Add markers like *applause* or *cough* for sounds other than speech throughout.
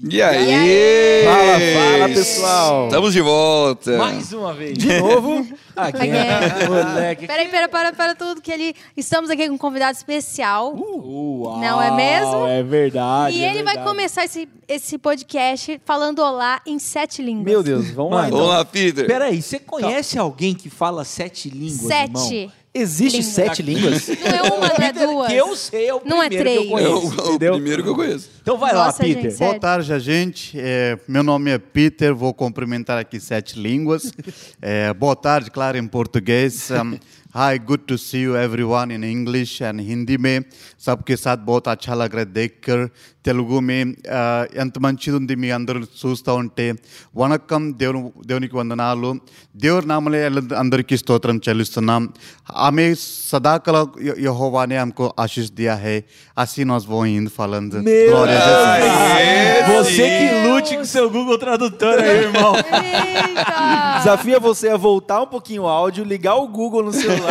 E aí? Fala, fala, pessoal. Estamos de volta. Mais uma vez. De novo, *laughs* aqui. Again. Moleque. Peraí, pera, para, para tudo, que ele... Estamos aqui com um convidado especial. Uau, Não é mesmo? É verdade. e é ele vai verdade. começar esse, esse podcast falando olá em sete línguas. Meu Deus, vamos lá. Então. Vamos lá, Peter. Peraí, você conhece alguém que fala sete línguas, irmão? Existe Línguas. sete línguas? Não é uma, não é duas. Que eu sei, é o Não é primeiro que eu três. É o, conheço. é o entendeu? primeiro que eu conheço. Então vai Nossa, lá, gente, Peter. sério. Boa tarde, gente. É, meu nome é Peter, vou cumprimentar aqui sete línguas. É, boa tarde, claro, em português. *laughs* hi, good to see you everyone in English and Hindi में सबके साथ बहुत अच्छा लग रहा है देखकर తెలుగు में ఆ, ఎంత మంచిది ఉంది మీ అందరూ చూస్తూ ఉంటే వణకం దేవుని దేవునికి వందనాలు దేవుని నామలే అందరికీ స్తోత్రం చెల్లిస్తున్నాం ఆమె సదాకల యహోవా ने हमको आशीष दिया है assim nós vamos indo falando Meu Glória a Jesus. Você que lute com seu Google Tradutor aí, irmão. Eita! Desafia você a voltar um pouquinho o áudio, ligar o Google no celular.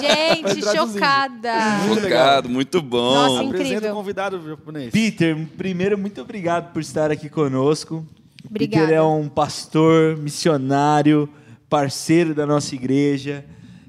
Gente, chocada. Focado, muito bom. Nossa, Apresenta Incrível. o convidado japonês. Peter, primeiro, muito obrigado por estar aqui conosco. Obrigada. Peter é um pastor, missionário, parceiro da nossa igreja,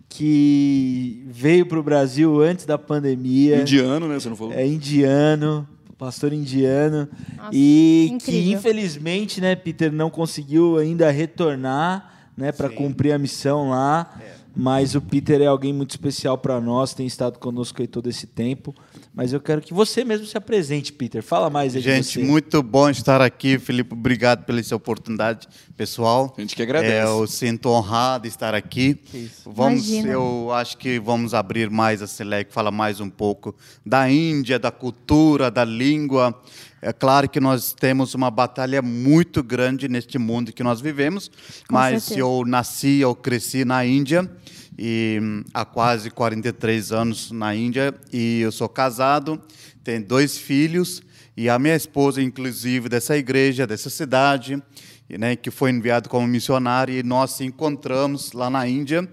que veio para o Brasil antes da pandemia. Indiano, né? Você não falou? É indiano, pastor indiano. Nossa, e que, incrível. infelizmente, né, Peter, não conseguiu ainda retornar né, para cumprir a missão lá. Mas o Peter é alguém muito especial para nós, tem estado conosco aí todo esse tempo. Mas eu quero que você mesmo se apresente, Peter. Fala mais aí de Gente, você. muito bom estar aqui, Felipe. Obrigado pela essa oportunidade, pessoal. A gente que agradece. É, eu sinto honrado de estar aqui. Vamos, Imagina. eu acho que vamos abrir mais esse leque, falar mais um pouco da Índia, da cultura, da língua. É claro que nós temos uma batalha muito grande neste mundo que nós vivemos, Com mas certeza. eu nasci, eu cresci na Índia e hum, há quase 43 anos na Índia e eu sou casado, tenho dois filhos e a minha esposa, inclusive, dessa igreja, dessa cidade, e, né, que foi enviado como missionária e nós se encontramos lá na Índia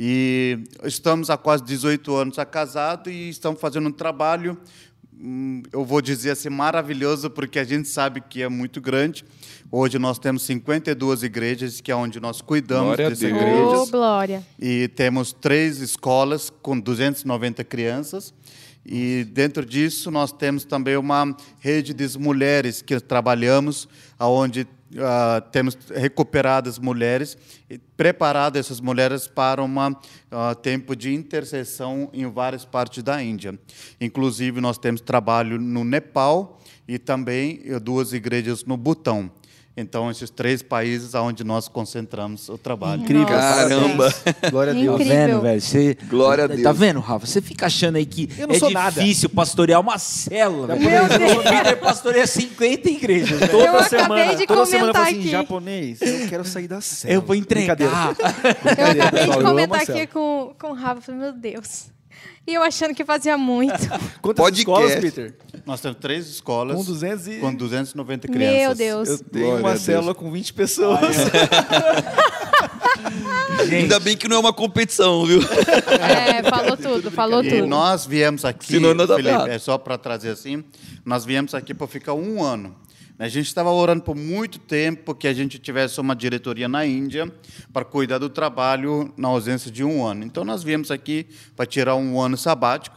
e estamos há quase 18 anos casados e estamos fazendo um trabalho eu vou dizer assim, maravilhoso, porque a gente sabe que é muito grande. Hoje nós temos 52 igrejas, que é onde nós cuidamos Glória a dessas igrejas. glória. E temos três escolas com 290 crianças. E dentro disso nós temos também uma rede de mulheres que trabalhamos, aonde ah, temos recuperado as mulheres preparado essas mulheres para um tempo de intercessão em várias partes da Índia. Inclusive nós temos trabalho no Nepal e também eh, duas igrejas no Butão. Então esses três países aonde nós concentramos o trabalho. Incrível. Caramba. Glória a Deus. Tá vendo, velho? Você... Glória a Tá Deus. vendo, Rafa? Você fica achando aí que é sou nada. difícil pastorear uma célula. Deus. O Peter pastoreia 50 igrejas. Toda Eu acabei semana, de toda semana eu comentar falo assim, aqui. japonês, eu quero sair da cela. Eu vou entregar. Eu acabei de eu comentar aqui com, com o Rafa. Falei, meu Deus. E eu achando que fazia muito. *laughs* *laughs* Quantas Podcast. escolas, Peter? Nós temos três escolas Com 200 e... com 290 crianças. Meu Deus. Eu tenho Glória uma célula com 20 pessoas. *laughs* Ainda bem que não é uma competição, viu? É, falou tudo, falou E tudo. nós viemos aqui, Senão não dá Felipe, é só para trazer assim, nós viemos aqui para ficar um ano. A gente estava orando por muito tempo que a gente tivesse uma diretoria na Índia para cuidar do trabalho na ausência de um ano. Então nós viemos aqui para tirar um ano sabático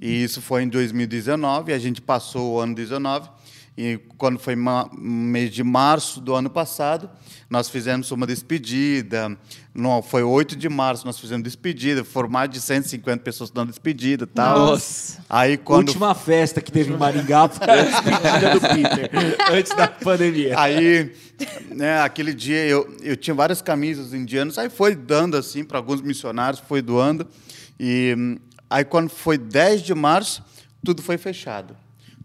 e isso foi em 2019. A gente passou o ano 19 e quando foi mês de março do ano passado, nós fizemos uma despedida. Não, foi 8 de março, nós fizemos despedida. Foram mais de 150 pessoas dando despedida e tal. Nossa. Aí quando Última festa que teve em Maringá foi a despedida do Peter, *laughs* antes da pandemia. Aí, né, aquele dia eu, eu tinha várias camisas indianas, aí foi dando assim para alguns missionários, foi doando. E aí quando foi 10 de março, tudo foi fechado.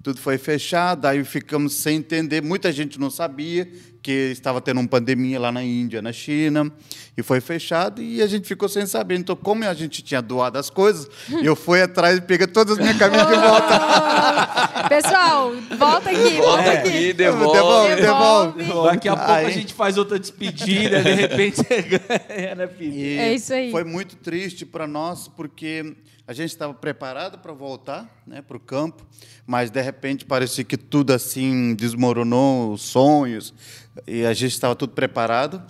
Tudo foi fechado, aí ficamos sem entender, muita gente não sabia porque estava tendo uma pandemia lá na Índia, na China, e foi fechado e a gente ficou sem saber. Então, como a gente tinha doado as coisas, eu fui atrás e peguei todas as minhas camisas de volta. *laughs* Pessoal, volta aqui, volta Volta aqui. devolve. Devolve, devolve. Devolve. Daqui a pouco Aí- a gente faz outra despedida, de repente você *laughs* ganha, né, É isso aí. Foi muito triste para nós, porque a gente estava preparado para voltar né, para o campo, mas de repente parecia que tudo assim desmoronou, os sonhos, e a gente estava tudo preparado.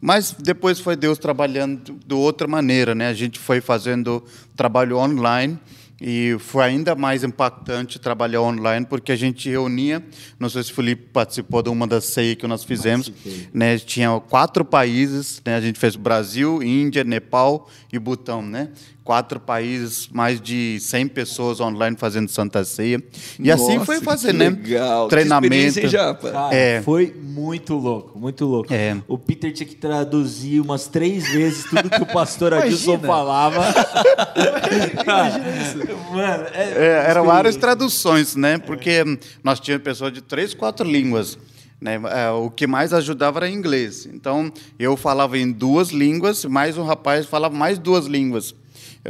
Mas depois foi Deus trabalhando de outra maneira, né? A gente foi fazendo trabalho online e foi ainda mais impactante trabalhar online porque a gente reunia, não sei se o Felipe participou de uma das ceias que nós fizemos, né? Tinha quatro países, né? A gente fez Brasil, Índia, Nepal e Butão, né? Quatro países, mais de 100 pessoas online fazendo Santa Ceia. E assim Nossa, foi que fazer, né? legal. Que Treinamento. hein, Japa? Cara, É. foi muito louco, muito louco. É. O Peter tinha que traduzir umas três vezes tudo que o pastor *laughs* Adilson *laughs* Imagina. falava. Mano, é, É, eram várias traduções, né? Porque nós tínhamos pessoas de três, quatro línguas. Né? É, O que mais ajudava era inglês. Então, eu falava em duas línguas, mais um rapaz falava mais duas línguas.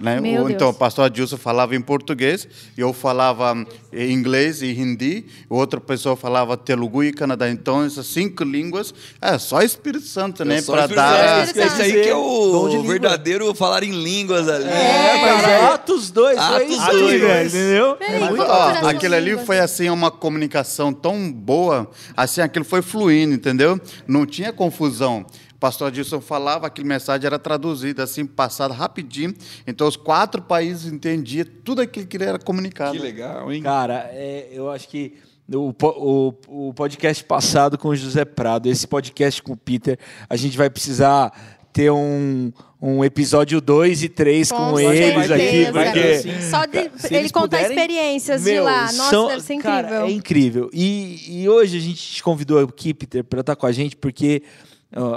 Né? Então, o pastor Adilson falava em português, eu falava em inglês e hindi, outra pessoa falava telugu e canadá. Então, essas cinco línguas, é só Espírito Santo, né? Só Para dar... Santo. Esse aí que é o verdadeiro falar em línguas ali. É, mas é Atos 2, foi Atos isso, dois. velho, entendeu? Peraí, Mas, ó, aquilo ali foi assim uma comunicação tão boa, assim aquilo foi fluindo, entendeu? Não tinha confusão. O pastor Adilson falava, aquela mensagem era traduzida assim, passada rapidinho. Então os quatro países entendiam tudo aquilo que era comunicado. Que legal, hein? Cara, é, eu acho que o, o, o podcast passado com o José Prado, esse podcast com o Peter, a gente vai precisar ter um, um episódio 2 e 3 com, Com eles aqui, porque Sim. Só de Se ele contar puderem, experiências de Meu, lá. Nossa, são- deve ser cara, incrível. é incrível. E, e hoje a gente te convidou aqui, Peter, para estar com a gente, porque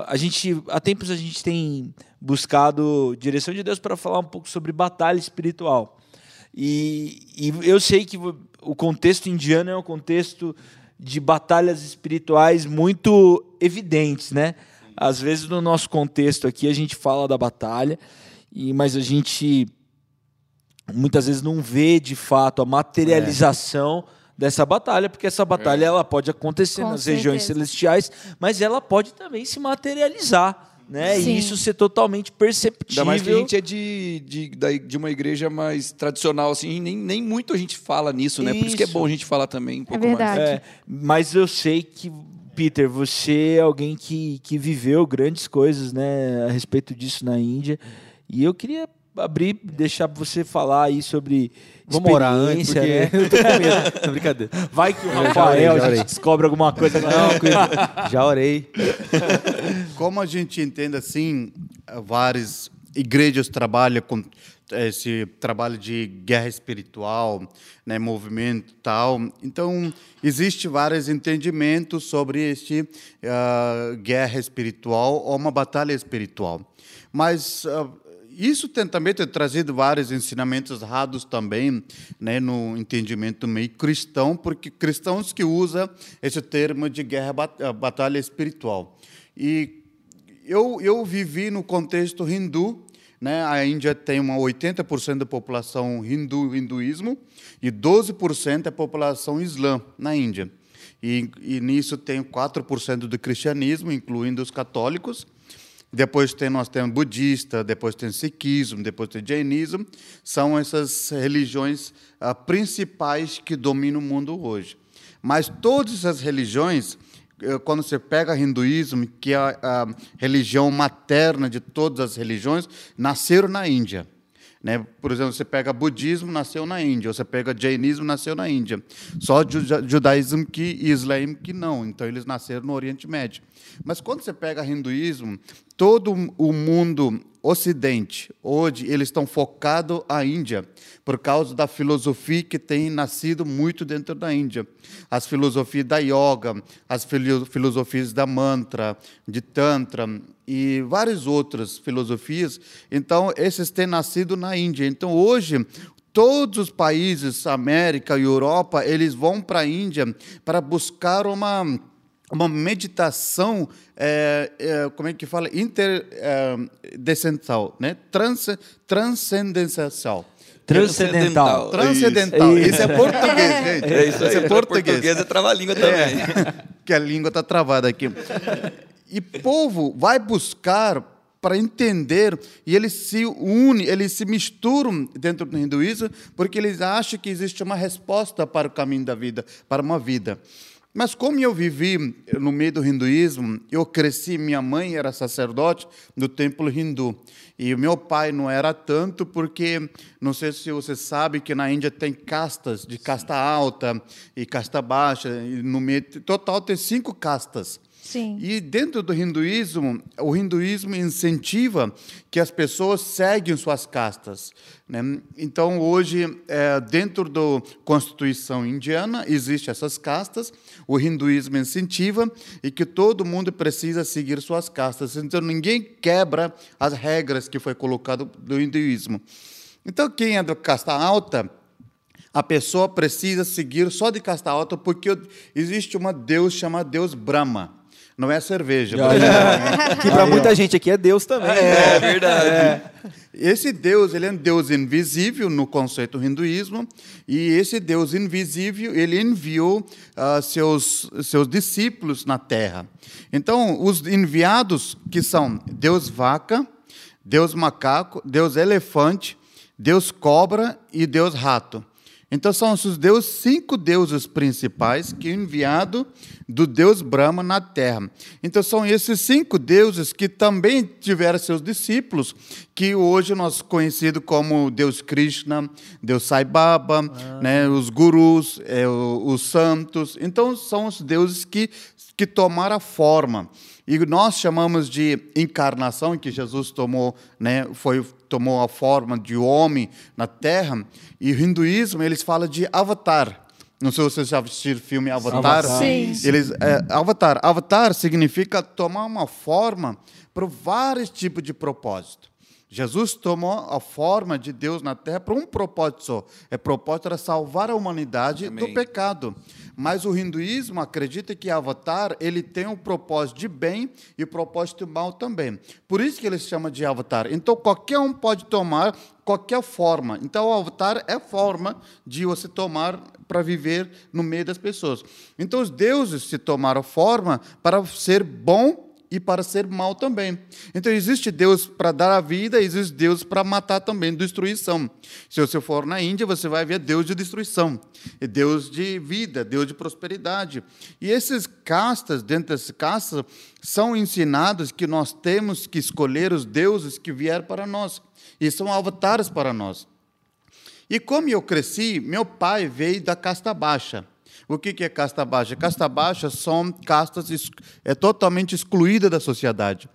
a gente, há tempos a gente tem buscado direção de Deus para falar um pouco sobre batalha espiritual. E, e eu sei que o contexto indiano é um contexto de batalhas espirituais muito evidentes, né? Às vezes no nosso contexto aqui a gente fala da batalha, e mas a gente muitas vezes não vê de fato a materialização dessa batalha, porque essa batalha ela pode acontecer Com nas regiões certeza. celestiais, mas ela pode também se materializar, né? Sim. E isso ser totalmente perceptível. Ainda mais que a gente é de, de, da- de uma igreja mais tradicional, assim, nem, nem muito a gente fala nisso, né? Por isso que é Isso. bom a gente falar também um pouco verdade. mais. É, mas eu sei que, Peter, você é alguém que, que viveu grandes coisas né, a respeito disso na Índia. E eu queria abrir, deixar você falar aí sobre Vamos orar antes, porque experiência, né? *laughs* eu tô com medo. Não, brincadeira. Vai que o já Rafael orei, já a gente orei. descobre alguma coisa. Não, já orei. Como a gente entende assim, várias igrejas trabalham com esse trabalho de guerra espiritual, né, movimento tal. Então, existe vários entendimentos sobre este ah, guerra espiritual ou uma batalha espiritual. Mas ah, isso tem, também tem trazido vários ensinamentos errados também, né, no entendimento meio cristão, porque cristãos que usam esse termo de guerra ah, batalha espiritual. E eu, eu vivi no contexto hindu, né? A Índia tem uma 80% da população hindu, hinduísmo e 12% é população islã na Índia. E, e nisso tem 4% do cristianismo, incluindo os católicos. Depois tem, nós temos budista, depois tem sikhismo, depois tem jainismo. São essas religiões ah, principais que dominam o mundo hoje. Mas todas essas religiões, eh, quando você pega hinduísmo, que é a, religião materna de todas as religiões, nasceram na Índia. Né? Por exemplo, você pega budismo, nasceu na Índia. Você pega jainismo, nasceu na Índia. Só ju- judaísmo que, e islã que não. Então, eles nasceram no Oriente Médio. Mas quando você pega hinduísmo, todo o mundo ocidente, hoje, eles estão focados à Índia, por causa da filosofia que tem nascido muito dentro da Índia. As filosofias da yoga, as filo- filosofias da mantra, de tantra e várias outras filosofias. Então, esses têm nascido na Índia. Então, hoje, todos os países, América e Europa, eles vão para a Índia para buscar uma uma meditação, é, é, como é que fala, interdescental, né? Trans, transcendencial. Transcendental. Transcendental. Isso. Isso é português, *laughs* gente. É isso aí. é português. português é trava-língua também. *laughs* que a língua está travada aqui. E povo vai buscar para entender e eles se unem, eles se misturam dentro do hinduísmo porque eles acham que existe uma resposta para o caminho da vida, para uma vida. Mas como eu vivi no meio do hinduísmo, eu cresci, minha mãe era sacerdote no templo hindu. E o meu pai não era tanto, porque não sei se você sabe que na Índia tem castas, de casta alta e casta baixa. E no meio, total tem cinco castas. Sim. E dentro do hinduísmo, o hinduísmo incentiva que as pessoas seguem suas castas. Né? Então, hoje, é, dentro da Constituição indiana, existem essas castas, o hinduísmo incentiva e que todo mundo precisa seguir suas castas. Então, ninguém quebra as regras que foi colocado do hinduísmo. Então, quem é da casta alta, a pessoa precisa seguir só de casta alta porque existe uma Deus chamada Deus Brahma. Não é cerveja. por exemplo. Que para muita gente aqui é Deus também. É verdade. Esse Deus, ele é um Deus invisível no conceito hinduísmo, e esse Deus invisível, ele enviou ah, seus, seus discípulos na terra. Então, os enviados, que são Deus vaca, Deus macaco, Deus elefante, Deus cobra e Deus rato. Então, são os deus, cinco deuses principais que enviado do Deus Brahma na terra. Então, são esses cinco deuses que também tiveram seus discípulos, que hoje nós conhecidos como Deus Krishna, Deus Sai Baba, né, os gurus, é, os santos. Então, são os deuses que, que tomaram a forma. E nós chamamos de encarnação, que Jesus tomou, né, foi, tomou a forma de homem na Terra. E o hinduísmo, eles falam de avatar. Não sei se vocês já assistiram o filme Avatar. Avatar. Sim. Eles, é, avatar. Avatar significa tomar uma forma para vários tipos de propósito. Jesus tomou a forma de Deus na Terra para um propósito só. É propósito era salvar a humanidade do Amém. pecado. Mas o hinduísmo acredita que Avatar ele tem um propósito de bem e o propósito de mal também. Por isso que ele se chama de Avatar. Então qualquer um pode tomar qualquer forma. Então o Avatar é forma de você tomar para viver no meio das pessoas. Então os deuses se tomaram forma para ser bom e para ser mal também. Então existe Deus para dar a vida, existe Deus para matar também, destruição. Se você for na Índia, você vai ver Deus de destruição, e Deus de vida, Deus de prosperidade. E esses castas, dentro dessas castas, são ensinados que nós temos que escolher os deuses que vieram para nós, e são avatares para nós. E como eu cresci, meu pai veio da casta baixa. O que é casta baixa? Casta baixa são castas é totalmente excluídas da sociedade.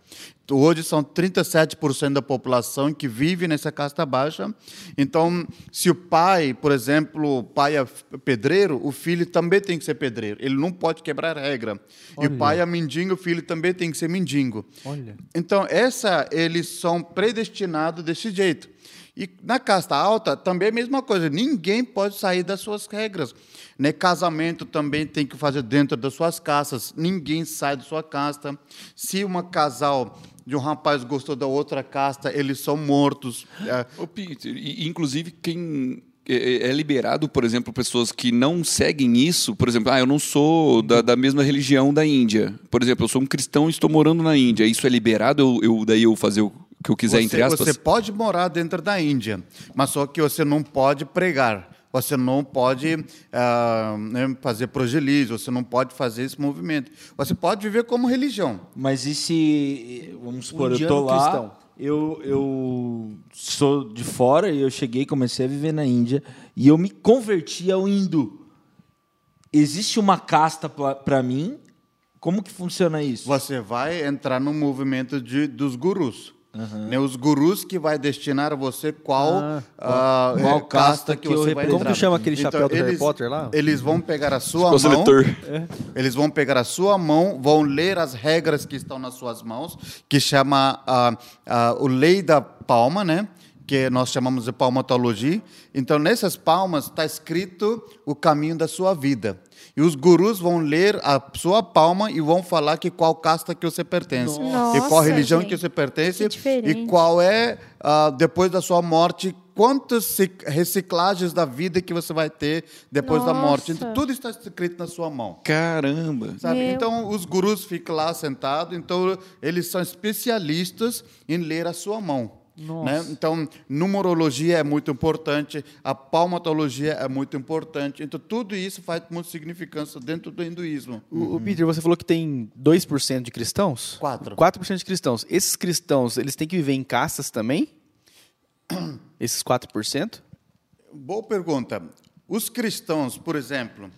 Hoje são 37% da população que vive nessa casta baixa. Então, se o pai, por exemplo, o pai é pedreiro, o filho também tem que ser pedreiro. Ele não pode quebrar regra. E o pai é mendigo, o filho também tem que ser mendigo. Olha. Então, essa eles são predestinados desse jeito. E na casta alta também é a mesma coisa. Ninguém pode sair das suas regras. Né? Casamento também tem que fazer dentro das suas casas. Ninguém sai da sua casta. Se uma casal de um rapaz gostou da outra casta, eles são mortos. É, Ô, Peter, e, inclusive quem é, é liberado, por exemplo, pessoas que não seguem isso, por exemplo, ah, eu não sou da, da mesma religião da Índia. Por exemplo, eu sou um cristão e estou morando na Índia. Isso é liberado? Eu, eu- daí eu fazer o que eu quiser, você, entre aspas? você pode morar dentro da Índia, mas só que você não pode pregar. Você não pode né, fazer proselísio, você não pode fazer esse movimento. Você pode viver como religião. Mas e se, vamos supor, eu indiano tô lá, cristão. eu, eu sou de fora e eu cheguei, comecei a viver na Índia e eu me converti ao hindu. Existe uma casta para mim? Como que funciona isso? Você vai entrar no movimento de, dos gurus. Né, os gurus que vai destinar a você qual, Ah, ah, qual é, casta que eu você vai. Como entrar. que chama aquele chapéu do Harry Potter lá? Eles vão pegar a sua mão. seletor. Eles vão pegar a sua mão, vão ler as regras que estão nas suas mãos, que chama ah, ah, o lei da palma, né? Que nós chamamos de palmatologia. Então, nessas palmas está escrito o caminho da sua vida. E os gurus vão ler a sua palma e vão falar que qual casta que você pertence. Nossa, e qual religião gente, que você pertence. que e qual é, ah, depois da sua morte, quantas ci- reciclagens da vida que você vai ter depois da morte. Nossa. Então, tudo está escrito na sua mão. Caramba. Então, os gurus ficam lá sentados, então eles são especialistas em ler a sua mão. Né? Então, numerologia é muito importante, a palmatologia é muito importante. Então, tudo isso faz muita significância dentro do hinduísmo. O, o Peter, você falou que tem 2% de cristãos? Quatro. 4% de cristãos. Esses cristãos, eles têm que viver em castas também? *coughs* Esses 4%? Boa pergunta. Os cristãos, por exemplo,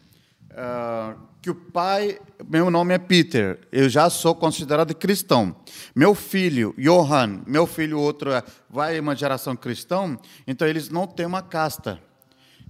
ah, que o pai, meu nome é Peter, eu já sou considerado cristão. Meu filho, Johan, meu filho outro é- vai uma geração cristão, então eles não têm uma casta,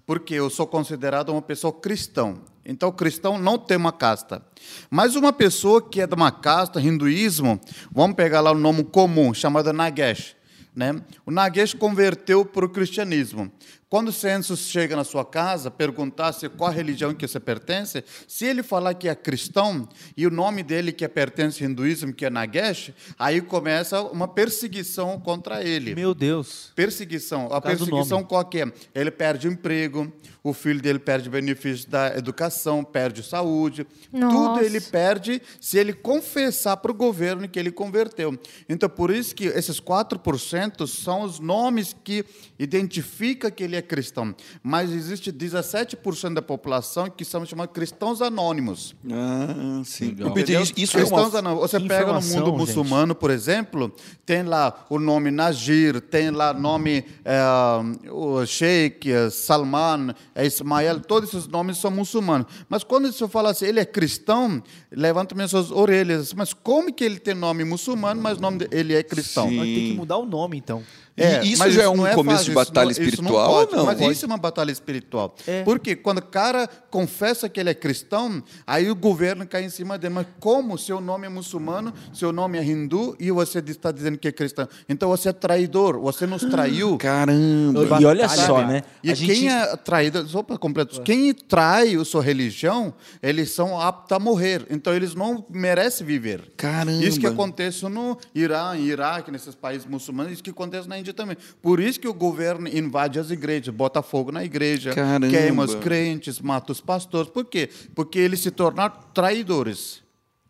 porque eu sou considerado uma pessoa cristão. Então, o cristão não tem uma casta. Mas uma pessoa que é de uma casta, hinduísmo, vamos pegar lá o nome comum, chamado Nagesh. Né? O Nagesh converteu para o cristianismo. Quando o censo chega na sua casa, perguntar se qual religião que você pertence, se ele falar que é cristão e o nome dele que pertence ao hinduísmo, que é Nagesh, aí começa uma perseguição contra ele. Meu Deus. Perseguição. A perseguição qual que é? Ele perde o emprego, o filho dele perde benefício da educação, perde saúde. Nossa. Tudo ele perde se ele confessar para o governo que ele converteu. Então, por isso que esses 4% são os nomes que identificam que ele é cristão. Mas existe 17% da população que são chamados cristãos anônimos. Ah, sim. Legal. Isso, isso é Cristãos uma... anônimos. Você pega no mundo gente. muçulmano, por exemplo, tem lá o nome Najir, tem lá nome eh, o Sheikh, eh, Salman, eh, Ismael, todos esses nomes são muçulmanos. Mas quando você fala assim, ele é cristão, levanta minhas suas orelhas. Mas como que ele tem nome muçulmano, mas o nome dele ele é cristão? Sim. Tem que mudar o nome, então. E isso mas já é um não começo fácil, de batalha isso não- isso espiritual pode, ou não? Mas Pode. isso é uma batalha espiritual. É. Porque quando o cara confessa que ele é cristão, aí o governo cai em cima dele. Mas como seu nome é muçulmano, seu nome é hindu e você está dizendo que é cristão? Então você é traidor, você nos traiu. *gasps* Caramba. E olha só, né? E A gente- quem é traído, só para completar, quem trai a sua religião, eles são aptos a morrer. Então eles não merecem viver. Caramba. Isso que acontece no Irã, Iraque, nesses países muçulmanos, isso que acontece na Índia também. Por isso que o governo invade as igrejas, bota fogo na igreja, Caramba. queima os crentes, mata os pastores. Por quê? Porque eles se tornaram traidores.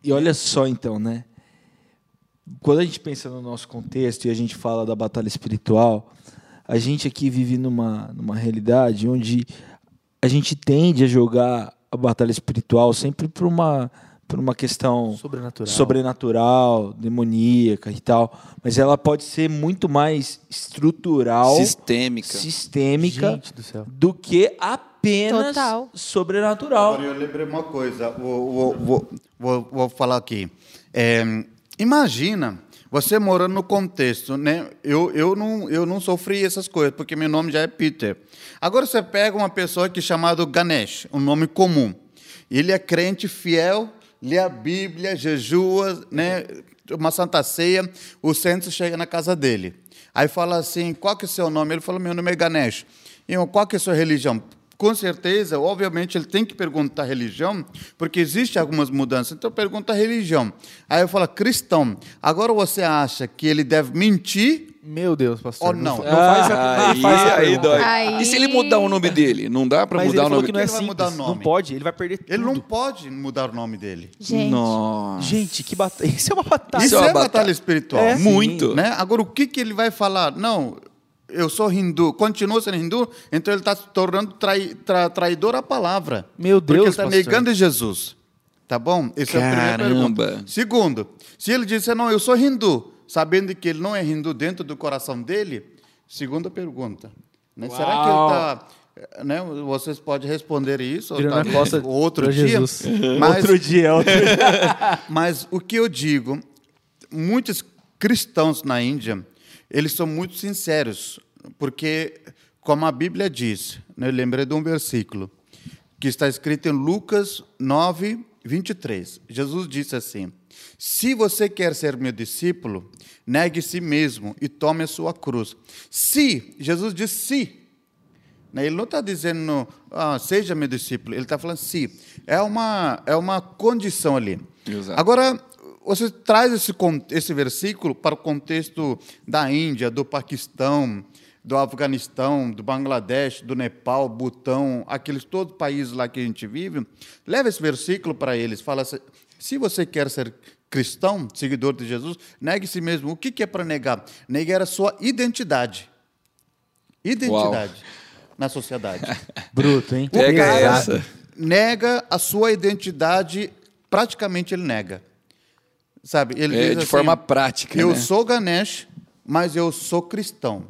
E olha só então, né? Quando a gente pensa no nosso contexto e a gente fala da batalha espiritual, a gente aqui vive numa, numa realidade onde a gente tende a jogar a batalha espiritual sempre por uma, por uma questão Sobrenatural. sobrenatural, demoníaca e tal, mas ela pode ser muito mais estrutural, Sistêmica. sistêmica do céu. do que apenas Total. sobrenatural. Agora eu lembrei uma coisa, vou, vou, vou, vou, vou falar aqui. É, imagina você morando no contexto, né? Eu, eu, não, eu não sofri essas coisas, porque meu nome já é Peter. Agora você pega uma pessoa que é chamada Ganesh, um nome comum. Ele é crente fiel, lê a Bíblia, jejua, né? uma santa ceia, o centro chega na casa dele. Aí fala assim, qual que é o seu nome? Ele fala, meu nome é Ganesh. E qual que é a sua religião? Com certeza, obviamente, ele tem que perguntar a religião, porque existe algumas mudanças. Então, pergunta a religião. Aí eu falo, cristão. Agora você acha que ele deve mentir Meu Deus, pastor. ou não? fa- Não faz a, não Aí, faz a aí dói. Aí- E se ele mudar o nome dele? Não dá pra Mas ele mudar o nome não é Por que ele vai mudar o Não nome? pode, ele vai perder tudo. Ele não pode mudar o nome dele. Gente. Nossa. Gente, que batalha. *laughs* Isso é uma batalha. Isso é é, uma batalha, batalha. espiritual. É. Muito. Né? Agora, o que, que ele vai falar? Não, eu sou hindu, continua sendo hindu, então ele está se tornando trai, tra- traidor à palavra. Meu Porque ele Deus, está negando Jesus. Tá bom? Essa é a primeira Caramba. pergunta. Segundo, se ele disser, não, eu sou hindu, sabendo que ele não é hindu dentro do coração dele, segunda pergunta. Né? Será que ele está... Né? Vocês podem responder isso a talvez outro dia. Mas, *laughs* Outro dia, outro *laughs* mas o que eu digo, muitos cristãos na Índia, eles são muito sinceros, porque, como a Bíblia diz, né, eu lembrei de um versículo, que está escrito em Lucas 9, 23. Jesus disse assim, Se você quer ser meu discípulo, negue si mesmo e tome a sua cruz. Se, Jesus diz se. Né? Ele não está dizendo, ah, seja meu discípulo. Ele está falando se. É uma, é uma condição ali. Exato. Agora, você traz esse, esse versículo para o contexto da Índia, do Paquistão, do Afeganistão, do Bangladesh, do Nepal, Butão, aqueles todos os países lá que a gente vive. Leva esse versículo para eles. Fala assim, se você quer ser cristão, seguidor de Jesus, negue si mesmo. O que é para negar? Negar a sua identidade. Identidade na sociedade. *laughs* Bruto, hein? Pega cara essa. nega a sua identidade, praticamente ele nega. Sabe? Ele É, diz de assim, forma prática, Eu né? sou Ganesh, mas eu sou cristão.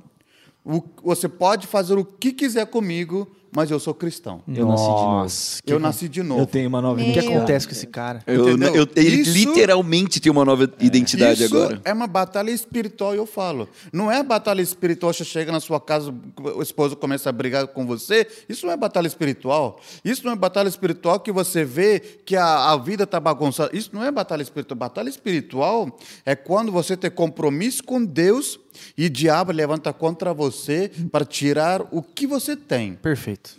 O- você pode fazer o que quiser comigo, mas eu sou cristão. Eu nasci de novo. Eu nasci de novo. Eu tenho uma nova O que acontece com esse cara? Eu, Entendeu? eu- ele Isso- literalmente tem uma nova identidade Isso agora. é uma batalha espiritual, eu falo. Não é batalha espiritual, você chega na sua casa, o esposo começa a brigar com você. Isso não é batalha espiritual. Isso não é batalha espiritual que você vê que a, a vida está bagunçada. Isso não é batalha espiritual. Batalha espiritual é quando você tem compromisso com Deus e o diabo levanta contra você para tirar o que você tem. Perfeito.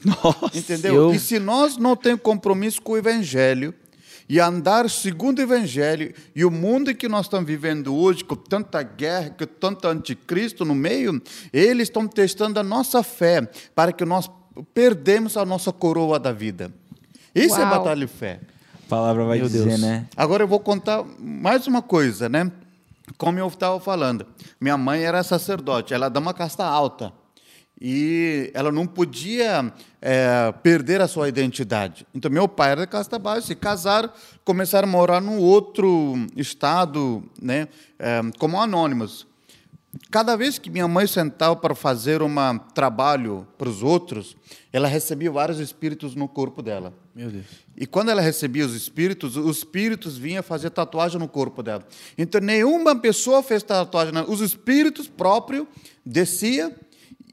Entendeu? eu- E se nós não temos compromisso com o Evangelho e andar segundo o Evangelho e o mundo que nós estamos vivendo hoje, com tanta guerra, com tanto anticristo no meio, eles estão testando a nossa fé para que nós perdemos a nossa coroa da vida. Isso é Uau. batalha de fé. A palavra vai Meu dizer, Deus. né? Agora eu vou contar mais uma coisa, né? Como eu estava falando, minha mãe era sacerdote, ela é de uma casta alta. E ela não podia eh, perder a sua identidade. Então, meu pai era de casta baixa, se casaram, começaram a morar num outro estado, né, eh, como anônimos. Cada vez que minha mãe sentava para fazer um trabalho para os outros, ela recebia vários espíritos no corpo dela. Meu Deus. E quando ela recebia os espíritos, os espíritos vinham fazer tatuagem no corpo dela. Então, nenhuma pessoa fez tatuagem. Não. Os espíritos próprios descia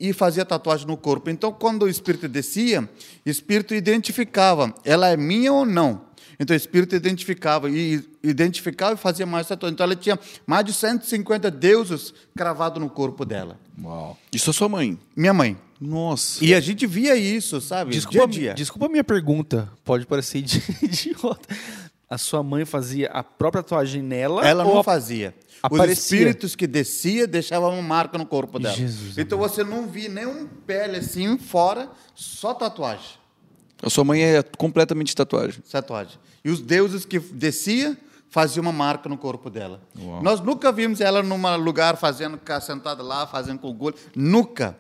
e fazia tatuagem no corpo. Então, quando o espírito descia, o espírito identificava, ela é minha ou não. Então, o espírito identificava e identificava e fazia mais tatuagem. Então, ela tinha mais de 150 deuses cravados no corpo dela. Uau. Isso é sua mãe. Minha mãe. Nossa. E a gente via isso, sabe? Desculpa, dia a dia. desculpa a minha pergunta. Pode parecer idi- *laughs* idiota. A sua mãe fazia a própria tatuagem nela? Ela não a- fazia. Os aparecia? espíritos que descia deixavam uma marca no corpo dela. Jesus então você não via nenhum pele assim fora, só tatuagem. A sua mãe é completamente tatuagem. Tatuagem. E os deuses que descia faziam uma marca no corpo dela. Nós nunca vimos ela num lugar fazendo, sentada lá, fazendo com o olho. Nunca.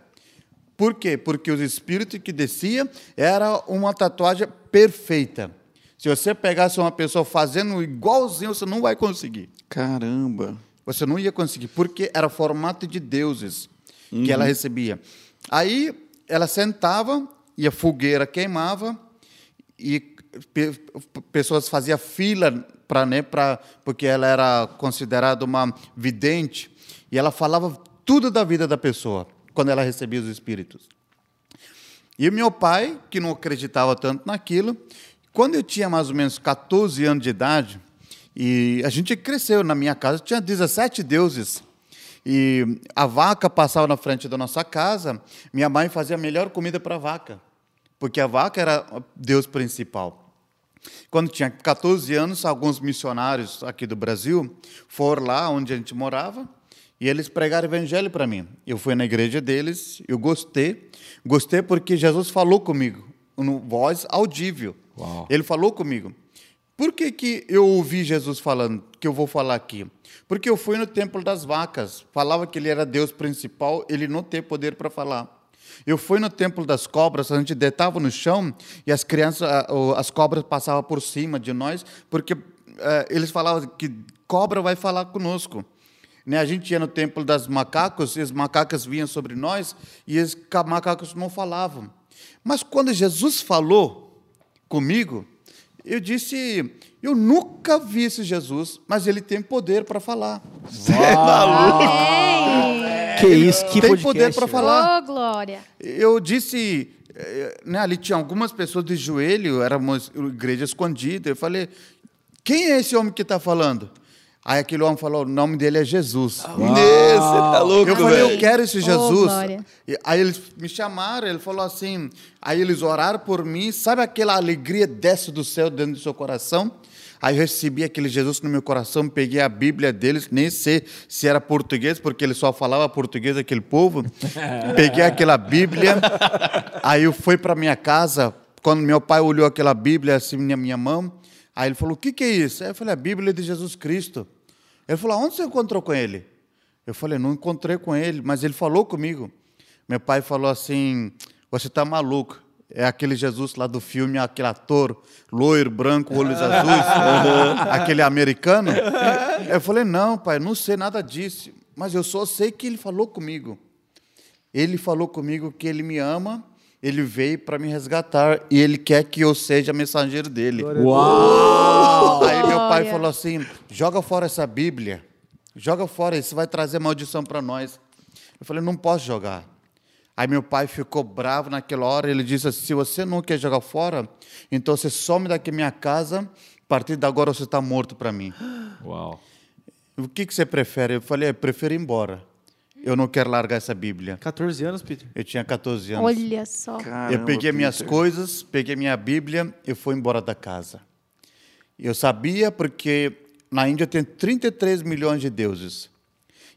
Por quê? Porque os espíritos que descia era uma tatuagem perfeita. Se você pegasse uma pessoa fazendo igualzinho, você não vai conseguir. Caramba. Você não ia conseguir, porque era formato de deuses que ela recebia. Aí ela sentava e a fogueira queimava e pe- pessoas faziam fila para né, pra, porque ela era considerada uma vidente e ela falava tudo da vida da pessoa quando ela recebia os espíritos. E meu pai, que não acreditava tanto naquilo, quando eu tinha mais ou menos 14 anos de idade, e a gente cresceu na minha casa, tinha 17 deuses. E a vaca passava na frente da nossa casa, minha mãe fazia a melhor comida para a vaca, porque a vaca era deus principal. Quando tinha 14 anos, alguns missionários aqui do Brasil foram lá onde a gente morava e eles pregaram o evangelho para mim. Eu fui na igreja deles, eu gostei. Gostei porque Jesus falou comigo, no voz audível. Uau. Ele falou comigo. Por que, que eu ouvi Jesus falando, que eu vou falar aqui? Porque eu fui no templo das vacas, falava que ele era Deus principal, ele não tem poder para falar. Eu fui no templo das cobras, a gente deitava no chão e as crianças, as cobras passavam por cima de nós, porque eh, eles falavam que cobra vai falar conosco. Né, a gente ia no templo das macacos e os macacos vinham sobre nós e os ca- macacos não falavam. Mas quando Jesus falou comigo, eu disse: eu nunca vi esse Jesus, mas ele tem poder para falar. Amém. Que isso, que tem podcast, poder para falar. Ô, glória. Eu disse, eh, né, ali tinha algumas pessoas de joelho, era uma igreja escondida. Eu falei: quem é esse homem que está falando? Aí aquele homem falou, o nome dele é Jesus. Você tá louco, Eu falei, eu velho. quero esse Oh, Jesus. E aí eles me chamaram, ele falou assim, aí eles oraram por mim, sabe aquela alegria desce do céu dentro do seu coração? Aí eu recebi aquele Jesus no meu coração, peguei a Bíblia deles, nem sei se era português, porque ele só falava português, aquele povo. *laughs* peguei aquela Bíblia, aí eu fui para minha casa, quando meu pai olhou aquela Bíblia assim na minha mão, aí ele falou, o que, que é isso? Aí eu falei, a Bíblia de Jesus Cristo. Ele falou, onde você encontrou com ele? Eu falei, não encontrei com ele, mas ele falou comigo. Meu pai falou assim: você está maluco. É aquele Jesus lá do filme, aquele ator loiro, branco, olhos *laughs* azuis, aquele americano. Eu falei, não, pai, não sei nada disso, mas eu só sei que ele falou comigo. Ele falou comigo que ele me ama, ele veio para me resgatar e ele quer que eu seja mensageiro dele. Uau! Aí meu pai falou assim: joga fora essa Bíblia, joga fora, isso vai trazer maldição para nós. Eu falei: não posso jogar. Aí meu pai ficou bravo naquela hora, ele disse assim: se você não quer jogar fora, então você some daqui da minha casa, a partir de agora você está morto para mim. Uau. O que, que você prefere? Eu falei: eu prefiro ir embora. Eu não quero largar essa Bíblia. 14 anos, Peter. Eu tinha 14 anos. Olha só. eu peguei minhas coisas, peguei minha Bíblia e fui embora da casa. Eu sabia porque na Índia tem 33 milhões de deuses.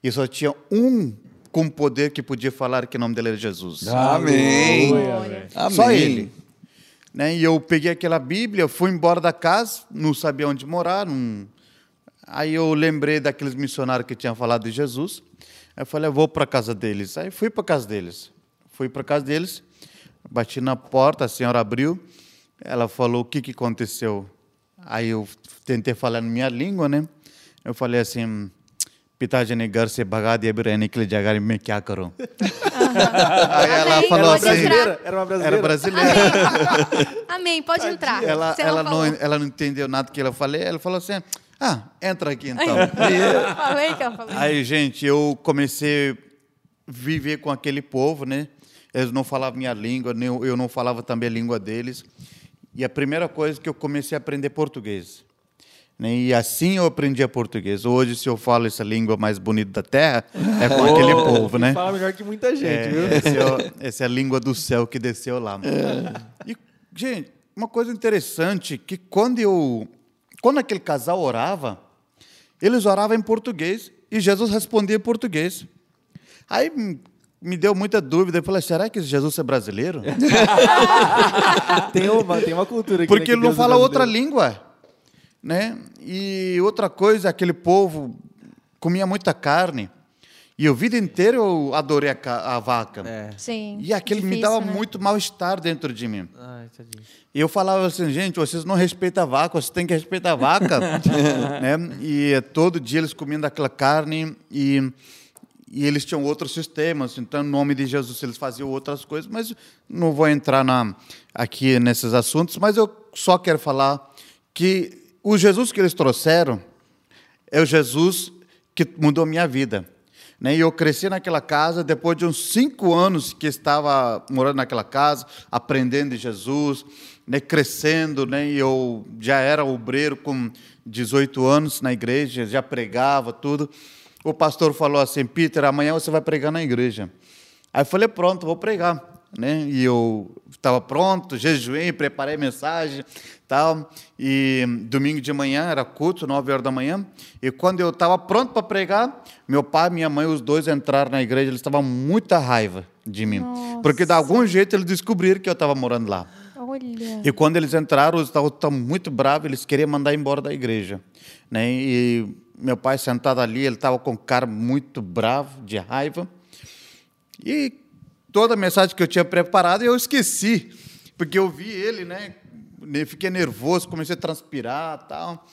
E só tinha um com poder que podia falar que o nome dele era Jesus. Amém. Amém. Só ele. Né? E eu peguei aquela Bíblia, fui embora da casa, não sabia onde morar. Não... Aí eu lembrei daqueles missionários que tinham falado de Jesus Aí eu falei, eu vou para a casa deles. Aí fui para a casa deles. Fui para a casa deles, bati na porta, a senhora abriu. Ela falou, o que, que aconteceu? Aí eu tentei falar na minha língua, né? Eu falei assim, पिताजी ने घर से भगा दिया भी रहने के लिए जगह मैं क्या करूं Aí ela Amém, falou pode assim, entrar. Era uma era brasileira. brasileira. Amém, pode entrar. Ela, Se ela, não, falou. ela não entendeu nada que eu falei. Ela falou assim: ah, entra aqui então. *laughs* Falei que ela falou. Aí, gente, eu comecei a viver com aquele povo, né? Eles não falavam minha língua, nem eu eu não falava também a língua deles. E a primeira coisa que eu comecei a aprender português. Né? E assim eu aprendi a português. Hoje, se eu falo essa língua mais bonita da terra, é com *laughs* aquele povo, né? Fala melhor que muita gente, É, viu? esse é essa é a língua do céu que desceu lá. E, gente, uma coisa interessante que quando eu, quando aquele casal orava, eles oravam em português e Jesus respondia em português. Aí me deu muita dúvida. Eu falei, será que Jesus é brasileiro? *laughs* Tem uma, tem uma cultura aqui. Porque né, ele não fala outra língua, né? E outra coisa, aquele povo comia muita carne. E a vida inteira eu adorei a, a vaca. É. Sim. E aquilo me difícil, dava né? muito mal-estar dentro de mim. Ai, tadinho. E eu falava assim, gente, vocês não respeitam a vaca, vocês têm que respeitar a vaca. *laughs* né? E todo dia eles comiam aquela carne e, e eles tinham outros sistemas. Então, em nome de Jesus, eles faziam outras coisas. Mas não vou entrar na, aqui nesses assuntos. Mas eu só quero falar que o Jesus que eles trouxeram é o Jesus que mudou minha vida. Né? E eu cresci naquela casa, depois de uns cinco anos que estava morando naquela casa, aprendendo de Jesus, né? crescendo, né? e eu já era obreiro com 18 anos na igreja, já pregava tudo. O pastor falou assim, Peter, amanhã você vai pregar na igreja. Aí eu falei, pronto, vou pregar. Né? E eu estava pronto, jejuei, preparei mensagem, tal. E domingo de manhã era culto, nove horas da manhã. E quando eu estava pronto para pregar, meu pai minha mãe, os dois entraram na igreja. Eles estavam muita raiva de mim, porque de algum jeito eles descobriram que eu estava morando lá. Olha. E quando eles entraram, eles estavam muito bravos, eles queriam mandar embora da igreja. Né? E meu pai sentado ali, ele estava com um cara muito bravo, de raiva. E toda a mensagem que eu tinha preparado eu esqueci, porque eu vi ele, né? Fiquei nervoso, comecei a transpirar tal.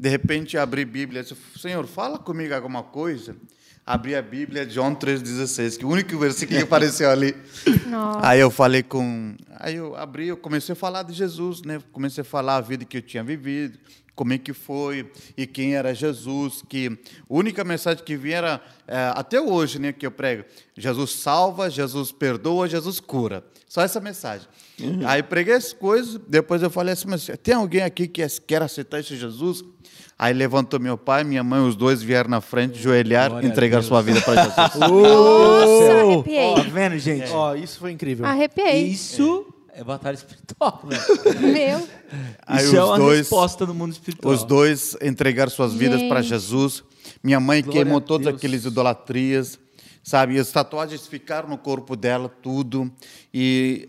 De repente abri a Bíblia, disse, Senhor, fala comigo alguma coisa. Abri a Bíblia, João 3,16, que é o único versículo que apareceu ali. *laughs* Nossa. Aí eu falei com. Aí eu abri, eu comecei a falar de Jesus, né? Comecei a falar a vida que eu tinha vivido, como é que foi e quem era Jesus, que a única mensagem que vinha era, é, até hoje, né, que eu prego, Jesus salva, Jesus perdoa, Jesus cura. Só essa mensagem. Uhum. Aí preguei as coisas, depois eu falei assim, mas tem alguém aqui que quer aceitar esse Jesus? Aí levantou meu pai, minha mãe, os dois vieram na frente, joelhar, Glória entregar sua vida para Jesus. *laughs* Nossa, arrepiei. Tá vendo, gente? Ó, isso foi incrível. Arrepiei. Isso é batalha espiritual, né? Meu. Aí Isso é os uma dois- resposta do mundo espiritual. Os dois entregaram suas vidas para. Jesus. Minha mãe Glória queimou todas Deus. aquelas idolatrias, sabe? E as tatuagens ficaram no corpo dela, tudo. E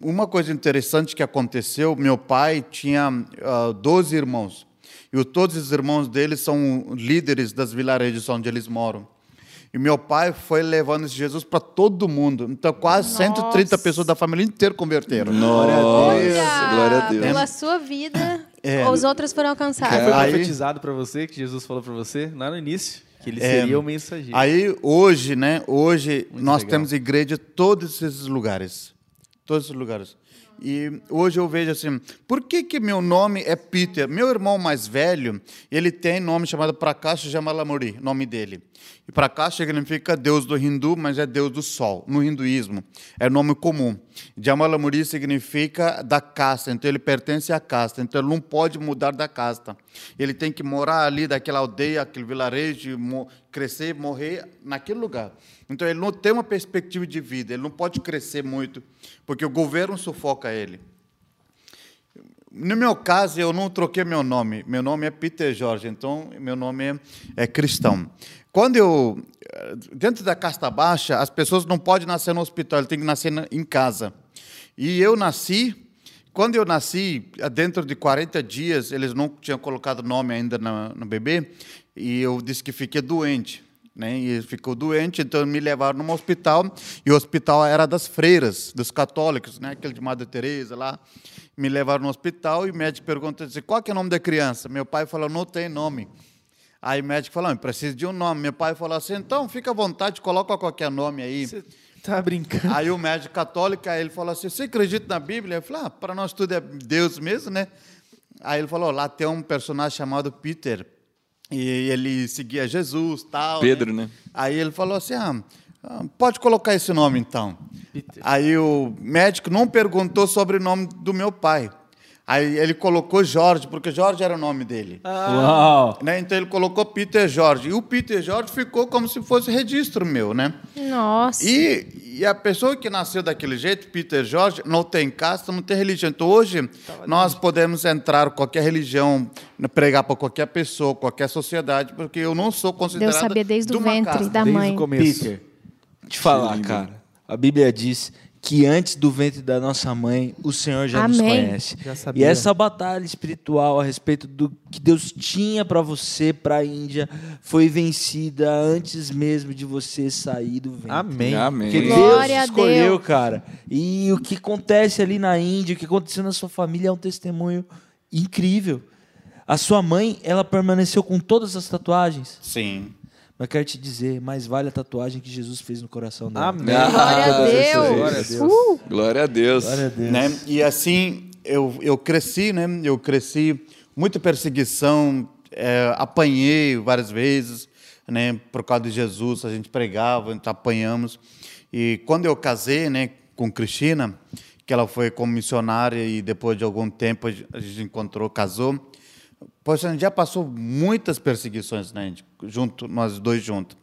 uma coisa interessante que aconteceu, meu pai tinha ah, 12 irmãos. E todos os irmãos dele são líderes das vilarejos onde eles moram. E meu pai foi levando esse Jesus para todo mundo. Então, quase 130 Nossa. pessoas da família inteira converteram. Nossa, Olha, glória a Deus. pela sua vida, É. os outros foram alcançados. Foi profetizado para você, que Jesus falou para você lá no início, que ele É, seria o mensageiro. Aí hoje, né? Hoje nós legal. temos igreja em todos esses lugares, todos esses lugares. E hoje eu vejo assim, por que que meu nome é Peter? Meu irmão mais velho, ele tem nome chamado Prakash Jamalamuri, nome dele. E Prakash significa Deus do hindu, mas é Deus do sol, no hinduísmo. É nome comum. Jamalamuri significa da casta, então ele pertence à casta, então ele não pode mudar da casta. Ele tem que morar ali daquela aldeia, aquele vilarejo, crescer, morrer naquele lugar. Então ele não tem uma perspectiva de vida, ele não pode crescer muito, porque o governo sufoca ele. No meu caso, eu não troquei meu nome. Meu nome é Peter Jorge, então meu nome é, é cristão. Quando eu. Dentro da casta baixa, as pessoas não podem nascer no hospital, têm que nascer na- em casa. E eu nasci. Quando eu nasci, dentro de 40 dias, eles não tinham colocado nome ainda na- no bebê, e eu disse que fiquei doente. Né? E ficou doente, então me levaram num hospital, e o hospital era das freiras, dos católicos, né? aquele de Madre Teresa lá. Me levaram no hospital e o médico perguntou assim, qual é o nome da criança? Meu pai falou, não tem nome. Aí o médico falou, "Não, precisa de um nome. Meu pai falou assim, então fica à vontade, coloca qualquer nome aí. Você tá brincando? Aí o médico católico, aí ele falou assim, você acredita na Bíblia? Eu falei, ah, para nós tudo é Deus mesmo, né? Aí ele falou, lá tem um personagem chamado Peter, e ele seguia Jesus, tal. Pedro, né? Aí ele falou assim, ah, ah, pode colocar esse nome então. Aí o médico não perguntou sobre o nome do meu pai. Aí ele colocou Jorge, porque Jorge era o nome dele. Uau! Né? Então ele colocou Peter Jorge. E o Peter Jorge ficou como se fosse registro meu, né? Nossa. E, e a pessoa que nasceu daquele jeito, Peter Jorge, não tem casta, não tem religião. Então hoje nós podemos entrar em qualquer religião, pregar para qualquer pessoa, qualquer sociedade, porque eu não sou considerado Deus sabia desde de o ventre casta. da Desde mãe. o começo. Peter, te falar, cara. A Bíblia diz que antes do ventre da nossa mãe, o Senhor já nos Amém. conhece. Já E essa batalha espiritual a respeito do que Deus tinha para você, para a Índia, foi vencida antes mesmo de você sair do ventre. Amém. Amém. Porque Glória Deus a escolheu, Deus. cara. E o que acontece ali na Índia, o que aconteceu na sua família é um testemunho incrível. A sua mãe, ela permaneceu com todas as tatuagens. Sim. Mas quero te dizer, mais vale a tatuagem que Jesus fez no coração dela. Amém. Glória a Deus. Glória a Deus. Uh, Glória a Deus. Glória a Deus. Né? E assim, eu, eu cresci, né? Eu cresci, muita perseguição, é, apanhei várias vezes, né? Por causa de Jesus, a gente pregava, então apanhamos. E quando eu casei, né, com Cristina, que ela foi como missionária e depois de algum tempo a gente encontrou, casou. Poxa, já passou muitas perseguições, né, junto, nós dois juntos.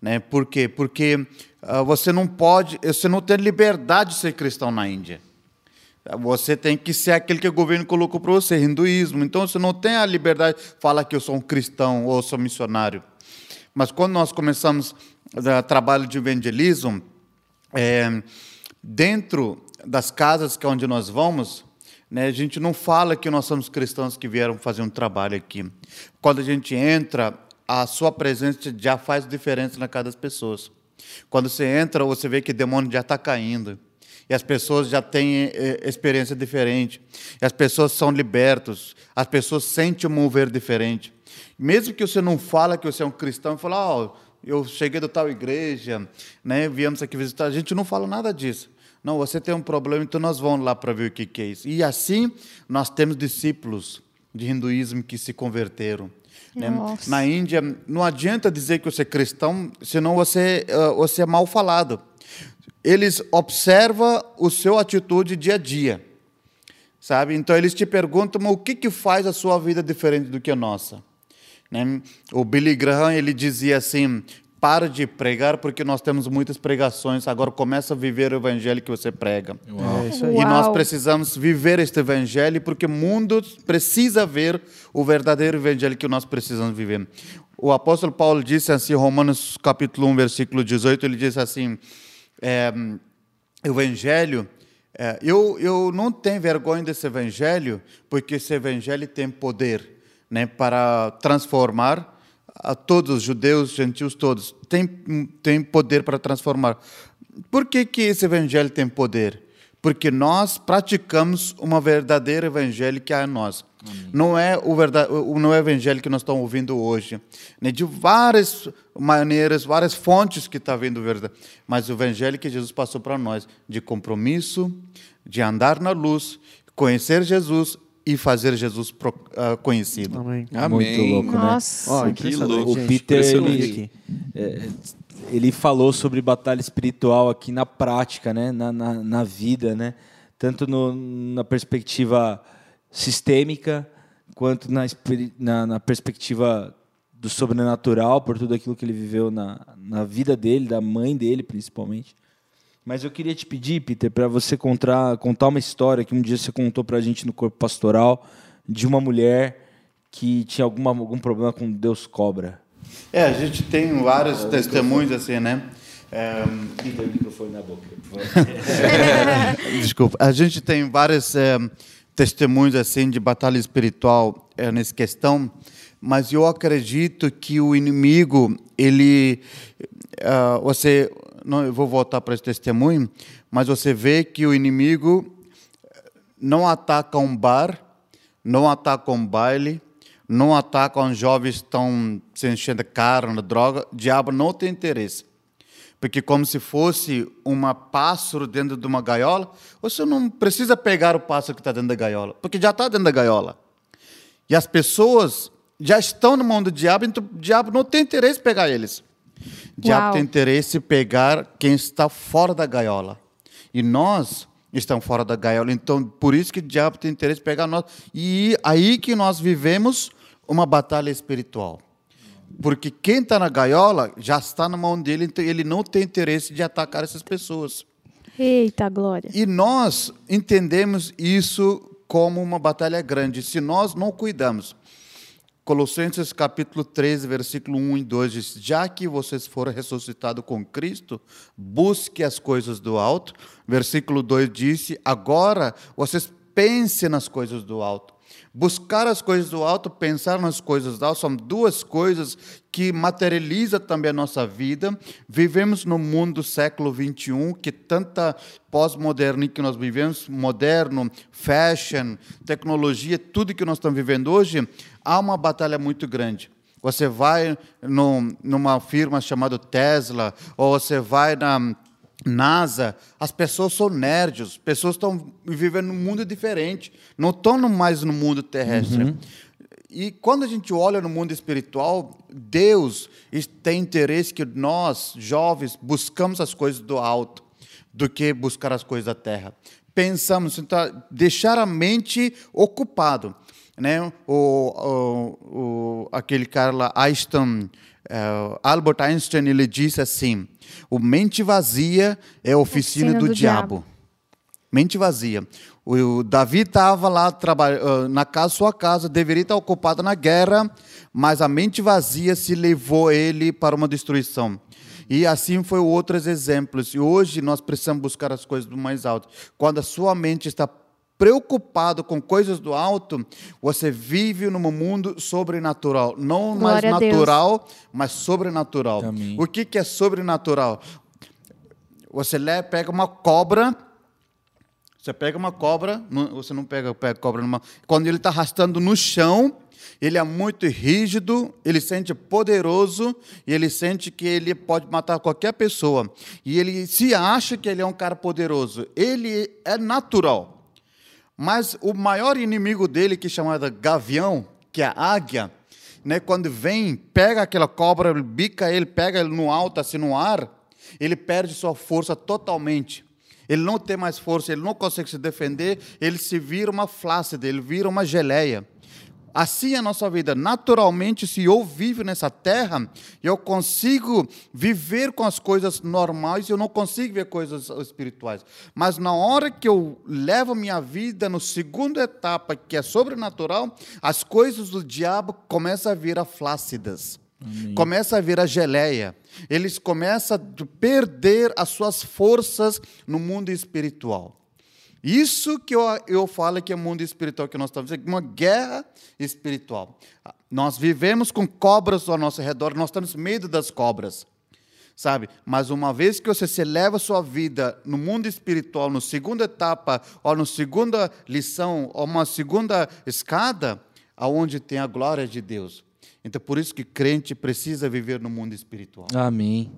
Né? Por quê? Porque ah, você não pode, você não tem liberdade de ser cristão na Índia. Você tem que ser aquele que o governo colocou para você, hinduísmo. Então você não tem a liberdade de falar que eu sou um cristão ou sou missionário. Mas quando nós começamos o trabalho de evangelismo, é, dentro das casas que é onde nós vamos, né, a gente não fala que nós somos cristãos que vieram fazer um trabalho aqui. Quando a gente entra, a sua presença já faz diferença na casa das pessoas. Quando você entra, você vê que o demônio já está caindo. E as pessoas já têm eh, experiência diferente. E as pessoas são libertas. As pessoas sentem um mover diferente. Mesmo que você não fala que você é um cristão, fala, ó, eu cheguei da tal igreja, né, viemos aqui visitar. A gente não fala nada disso. Não, você tem um problema, então nós vamos lá para ver o que, é isso. E assim nós temos discípulos de hinduísmo que se converteram. né? Na Índia, não adianta dizer que você é cristão, senão você, ah, você é mal falado. Eles observam o seu atitude dia a dia, sabe? Então eles te perguntam "Mas o que que faz a sua vida diferente do que a nossa, né? O Billy Graham ele dizia assim: para de pregar porque nós temos muitas pregações. Agora começa a viver o evangelho que você prega. É isso aí. E nós Uau. precisamos viver este evangelho porque o mundo precisa ver o verdadeiro evangelho que nós precisamos viver. O apóstolo Paulo disse assim, Romanos capítulo 1, versículo 18, ele diz assim, é, evangelho, é, eu, eu não tenho vergonha desse evangelho, porque esse evangelho tem poder né, para transformar a todos, os judeus, gentios, todos. Tem, tem poder para transformar. Por que, que esse evangelho tem poder? Porque nós praticamos uma verdadeira evangelho que há em nós. Não é o verdade, não é o evangelho que nós estamos ouvindo hoje, né? De várias maneiras, várias fontes que está vindo verdade, mas o evangelho que Jesus passou para nós, de compromisso, de andar na luz, conhecer Jesus e fazer Jesus pro- ah, conhecido. Amém. Amém. Muito louco, né? Nossa. Ó, Que impressionante, louco. O. Peter, ele, é, ele falou sobre batalha espiritual aqui na prática, né? na, na, na vida, né? tanto no- na perspectiva sistêmica, quanto na, na, na perspectiva do sobrenatural, por tudo aquilo que ele viveu na, na vida dele, da mãe dele, principalmente. Mas eu queria te pedir, Peter, para você contar, contar uma história que um dia você contou para a gente no Corpo Pastoral de uma mulher que tinha alguma, algum problema com Deus cobra. É, a gente tem vários testemunhos assim, né? É, o microfone na boca. *laughs* Desculpa. A gente tem vários eh, testemunhos assim de batalha espiritual eh, nessa questão, mas eu acredito que o inimigo ele ah, você não eu vou voltar para esse testemunho, mas você vê que o inimigo não ataca um bar, não ataca um baile, não ataca onde jovens estão se enchendo de carne, droga. O diabo não tem interesse. Porque como se fosse uma pássaro dentro de uma gaiola, você não precisa pegar o pássaro que está dentro da gaiola, porque já está dentro da gaiola. E as pessoas já estão no mão do diabo, então o diabo não tem interesse em pegar eles. O diabo Uau. tem interesse em pegar quem está fora da gaiola. E nós estamos fora da gaiola, então por isso que o diabo tem interesse em pegar nós. E aí que nós vivemos uma batalha espiritual. Porque quem está na gaiola já está na mão dele, então ele não tem interesse de atacar essas pessoas. Eita, glória. E nós entendemos isso como uma batalha grande. Se nós não cuidamos, Colossenses capítulo 13, versículo 1 e 2 diz: Já que vocês foram ressuscitados com Cristo, busque as coisas do alto. Versículo 2 disse: Agora vocês pensem nas coisas do alto. Buscar as coisas do alto, pensar nas coisas do alto, são duas coisas que materializam também a nossa vida. Vivemos no mundo do século 21, que tanta pós-moderno que nós vivemos, moderno, fashion, tecnologia, tudo que nós estamos vivendo hoje, há uma batalha muito grande. Você vai no, numa firma chamada Tesla, ou você vai na NASA, as pessoas são nerds, as pessoas estão vivendo num mundo diferente, não estão mais no mundo terrestre. E quando a gente olha no mundo espiritual, Deus tem interesse que nós, jovens, buscamos as coisas do alto do que buscar as coisas da terra. Pensamos, então, deixar a mente ocupado. Né? O, o, o, aquele cara lá, Einstein, eh, Albert Einstein, ele disse assim, o mente vazia é a oficina, Oficina do, do diabo. diabo. Mente vazia. O, Davi estava lá na casa, sua casa, deveria estar ocupado na guerra, mas a mente vazia se levou ele para uma destruição. E assim foi outros exemplos. E hoje nós precisamos buscar as coisas do mais alto. Quando a sua mente está preocupado com coisas do alto, você vive num mundo sobrenatural, não mais Glória Deus. natural, mas sobrenatural. Amém. O que que é sobrenatural? Você pega uma cobra, você pega uma cobra, não- você não pega, pega cobra numa. Quando ele está arrastando no chão, ele é muito rígido, ele sente poderoso e ele sente que ele pode matar qualquer pessoa. E ele se acha que ele é um cara poderoso. Ele é natural. Mas o maior inimigo dele, que é chamado gavião, que é a águia, né, quando vem, pega aquela cobra, bica ele, pega ele no alto, assim no ar, ele perde sua força totalmente. Ele não tem mais força, ele não consegue se defender, ele se vira uma flácida, ele vira uma geleia. Assim é a nossa vida. Naturalmente, se eu vivo nessa terra, eu consigo viver com as coisas normais, eu não consigo ver coisas espirituais. Mas na hora que eu levo minha vida no segunda etapa, que é sobrenatural, as coisas do diabo começam a virar flácidas. Começa a virar geleia. Eles começam a perder as suas forças no mundo espiritual. Isso que eu, eu falo que é mundo espiritual, que nós estamos vivendo, uma guerra espiritual. Nós vivemos com cobras ao nosso redor, nós temos medo das cobras, sabe? Mas uma vez que você se eleva a sua vida no mundo espiritual, na segunda etapa, ou na segunda lição, ou uma segunda escada, aonde tem a glória de Deus. Então, por isso que crente precisa viver no mundo espiritual. Amém.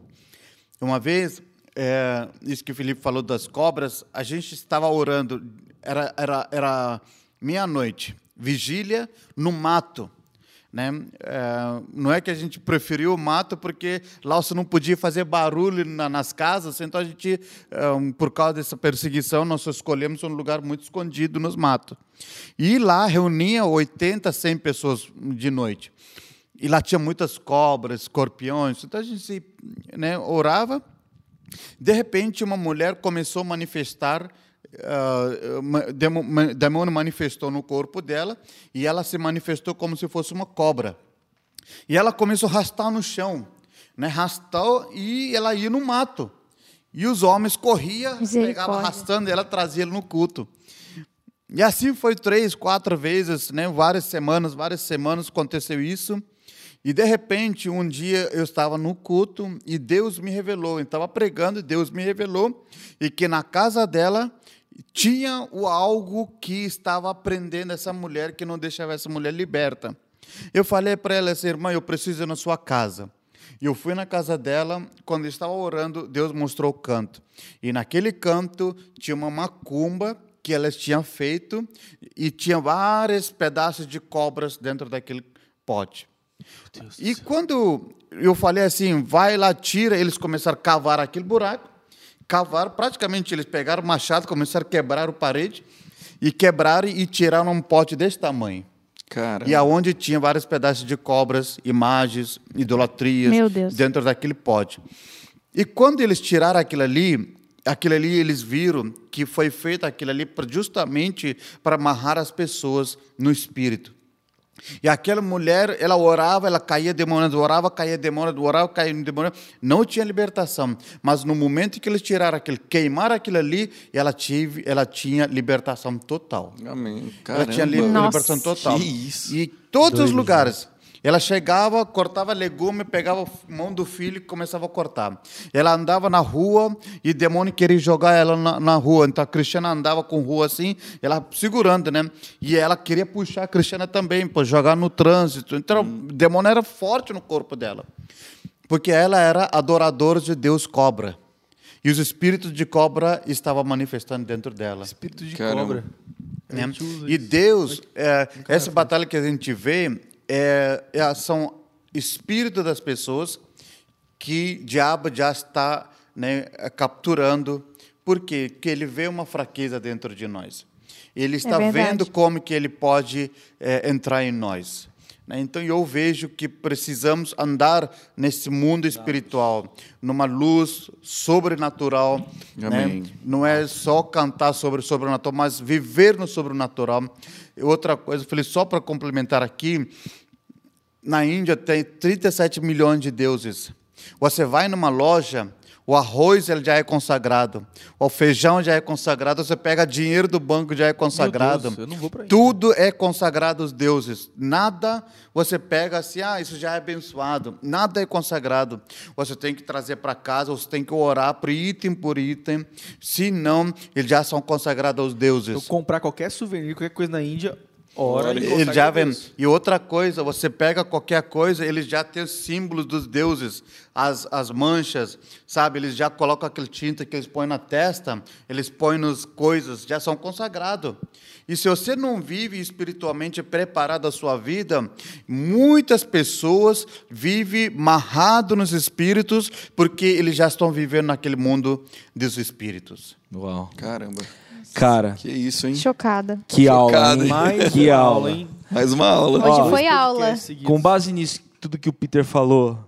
Uma vez, é, isso que o Felipe falou das cobras, a gente estava orando, era, era, era meia-noite, vigília no mato. Né? É, não é que a gente preferiu o mato porque lá você não podia fazer barulho na, nas casas, então a gente, é, por causa dessa perseguição, nós escolhemos um lugar muito escondido nos matos. E lá reunia 80, 100 pessoas de noite. E lá tinha muitas cobras, escorpiões, então a gente né, orava de repente, uma mulher começou a manifestar, uh, demônio manifestou no corpo dela e ela se manifestou como se fosse uma cobra. E ela começou a arrastar no chão, né? arrastou e ela ia no mato. E os homens corriam, pegavam arrastando ela, trazia no culto. E assim foi três, quatro vezes, né? várias semanas, várias semanas aconteceu isso. E de repente, um dia eu estava no culto e Deus me revelou, eu estava pregando e Deus me revelou, e que na casa dela tinha o algo que estava aprendendo essa mulher, que não deixava essa mulher liberta. Eu falei para ela assim, irmã, eu preciso ir na sua casa. E eu fui na casa dela, quando eu estava orando, Deus mostrou o canto. E naquele canto tinha uma macumba que elas tinham feito e tinha vários pedaços de cobras dentro daquele pote. E quando eu falei assim, vai lá, tira, eles começaram a cavar aquele buraco, cavaram, praticamente eles pegaram o machado, começaram a quebrar o parede, e quebraram e tiraram um pote desse tamanho. Caramba. E aonde tinha vários pedaços de cobras, imagens, idolatrias, dentro daquele pote. E quando eles tiraram aquilo ali, aquilo ali eles viram que foi feito aquilo ali justamente para amarrar as pessoas no espírito. E aquela mulher, ela orava, ela caía demônio, orava, caía demônio, orava, caía demônio, não tinha libertação. Mas no momento que eles tiraram aquilo, queimaram aquilo ali, ela, tive, ela tinha libertação total. Amém. Caramba. Ela tinha libertação total. Que isso. E todos os lugares. Ela chegava, cortava legume, pegava a mão do filho e começava a cortar. Ela andava na rua e o demônio queria jogar ela na, na rua. Então a Cristiana andava com rua assim, ela segurando, né? E ela queria puxar a Cristiana também, para jogar no trânsito. Então hum. o demônio era forte no corpo dela. Porque ela era adoradora de Deus cobra. E os espíritos de cobra estavam manifestando dentro dela. Espírito de Caramba. cobra. Né? E Deus, é, essa batalha que a gente vê, é, é, são espíritos das pessoas que o diabo já está né, capturando. Por quê? Porque ele vê uma fraqueza dentro de nós. Ele está é vendo como que ele pode é, entrar em nós. Né? Então eu vejo que precisamos andar nesse mundo espiritual, numa luz sobrenatural. Né? Não é só cantar sobre o sobrenatural, mas viver no sobrenatural. Outra coisa, falei só para complementar aqui, na Índia tem 37 milhões de deuses. Você vai numa loja, o arroz ele já é consagrado, o feijão já é consagrado, você pega dinheiro do banco já é consagrado. Deus, eu não vou Tudo é consagrado aos deuses. Nada você pega assim, ah, isso já é abençoado. Nada é consagrado. Você tem que trazer para casa, você tem que orar por item por item, senão eles já são consagrados aos deuses. Eu comprar qualquer souvenir, qualquer coisa na Índia, Ora, Ele consagra já vem. E outra coisa, você pega qualquer coisa, eles já têm os símbolos dos deuses, as, as manchas, sabe? Eles já colocam aquele tinta que eles põem na testa, eles põem nas coisas, já são consagrados. E se você não vive espiritualmente preparado a sua vida, muitas pessoas vivem marrado nos espíritos, porque eles já estão vivendo naquele mundo dos espíritos. Uau. Caramba. Cara, Que isso, hein? Chocada. que aula, Chocado, hein? Mais que uma aula. hein? Mais uma aula. Hoje Ó, foi aula. Com base nisso, tudo que o Peter falou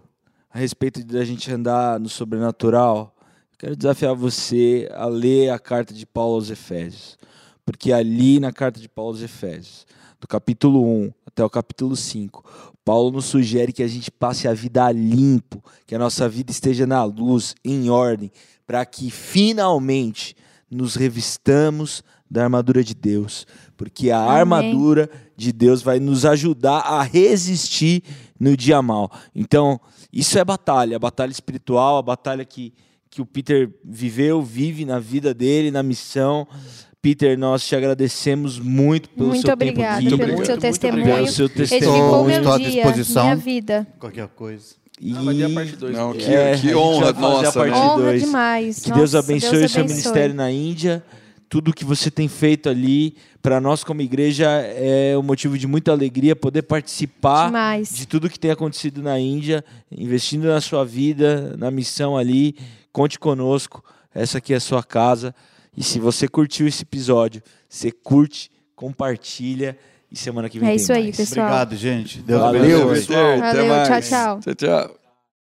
a respeito de a gente andar no sobrenatural, quero desafiar você a ler a carta de Paulo aos Efésios. Porque ali na carta de Paulo aos Efésios, do capítulo 1 até o capítulo 5, Paulo nos sugere que a gente passe a vida limpo, que a nossa vida esteja na luz, em ordem, para que finalmente nos revistamos da armadura de Deus. Porque a Amém. armadura de Deus vai nos ajudar a resistir no dia mal. Então, isso é batalha, a batalha espiritual, a batalha que, que o Peter viveu, vive na vida dele, na missão. Peter, nós te agradecemos muito pelo Muito seu obrigada tempo aqui, pelo obrigado, seu testemunho. pelo seu testemunho. Estou à disposição. minha vida. Qualquer coisa. E Ah, vai ter a parte 2. Não, que, É, que honra vai fazer a nossa, parte né? Honra demais. Que Deus Nossa, abençoe o seu ministério na Índia. Tudo que você tem feito ali, para nós como igreja, é um motivo de muita alegria poder participar Demais. de tudo que tem acontecido na Índia, investindo na sua vida, na missão ali. Conte conosco. Essa aqui é a sua casa. E se você curtiu esse episódio, você curte, compartilha. E semana que vem É tem isso aí, mais. pessoal. Obrigado, gente. Deus Valeu, abençoe. Até Valeu, mais. tchau, tchau. Tchau, tchau.